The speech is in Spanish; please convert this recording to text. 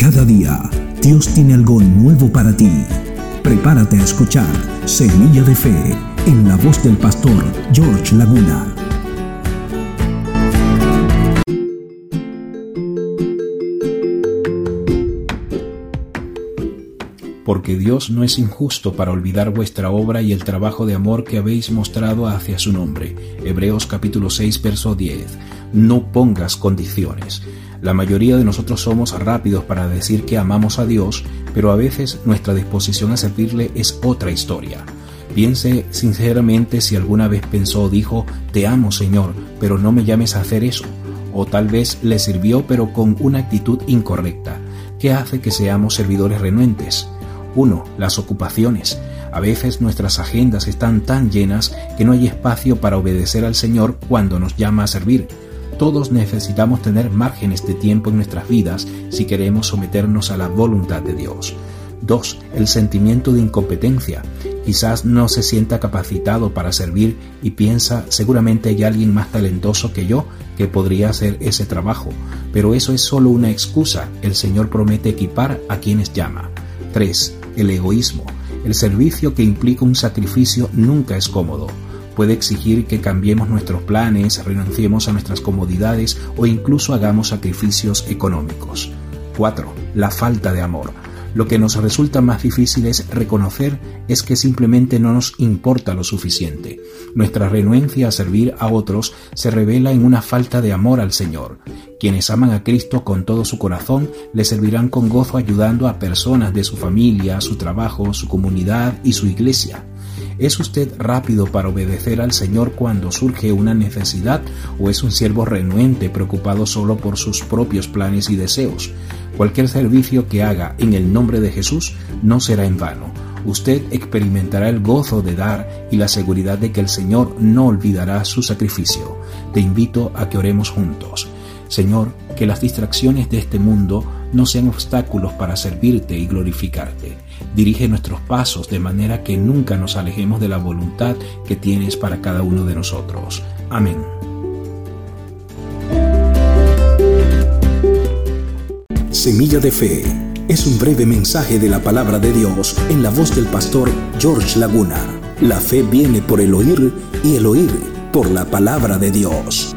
Cada día, Dios tiene algo nuevo para ti. Prepárate a escuchar Semilla de Fe en la voz del pastor George Laguna. Porque Dios no es injusto para olvidar vuestra obra y el trabajo de amor que habéis mostrado hacia su nombre. Hebreos capítulo 6, verso 10. No pongas condiciones. La mayoría de nosotros somos rápidos para decir que amamos a Dios, pero a veces nuestra disposición a servirle es otra historia. Piense sinceramente si alguna vez pensó o dijo, te amo Señor, pero no me llames a hacer eso. O tal vez le sirvió pero con una actitud incorrecta. ¿Qué hace que seamos servidores renuentes? 1. Las ocupaciones. A veces nuestras agendas están tan llenas que no hay espacio para obedecer al Señor cuando nos llama a servir. Todos necesitamos tener márgenes de tiempo en nuestras vidas si queremos someternos a la voluntad de Dios. 2. El sentimiento de incompetencia. Quizás no se sienta capacitado para servir y piensa seguramente hay alguien más talentoso que yo que podría hacer ese trabajo, pero eso es solo una excusa. El Señor promete equipar a quienes llama. 3. El egoísmo. El servicio que implica un sacrificio nunca es cómodo puede exigir que cambiemos nuestros planes, renunciemos a nuestras comodidades o incluso hagamos sacrificios económicos. 4. La falta de amor. Lo que nos resulta más difícil es reconocer es que simplemente no nos importa lo suficiente. Nuestra renuencia a servir a otros se revela en una falta de amor al Señor. Quienes aman a Cristo con todo su corazón le servirán con gozo ayudando a personas de su familia, su trabajo, su comunidad y su iglesia. ¿Es usted rápido para obedecer al Señor cuando surge una necesidad o es un siervo renuente preocupado solo por sus propios planes y deseos? Cualquier servicio que haga en el nombre de Jesús no será en vano. Usted experimentará el gozo de dar y la seguridad de que el Señor no olvidará su sacrificio. Te invito a que oremos juntos. Señor, que las distracciones de este mundo no sean obstáculos para servirte y glorificarte. Dirige nuestros pasos de manera que nunca nos alejemos de la voluntad que tienes para cada uno de nosotros. Amén. Semilla de Fe es un breve mensaje de la palabra de Dios en la voz del pastor George Laguna. La fe viene por el oír y el oír por la palabra de Dios.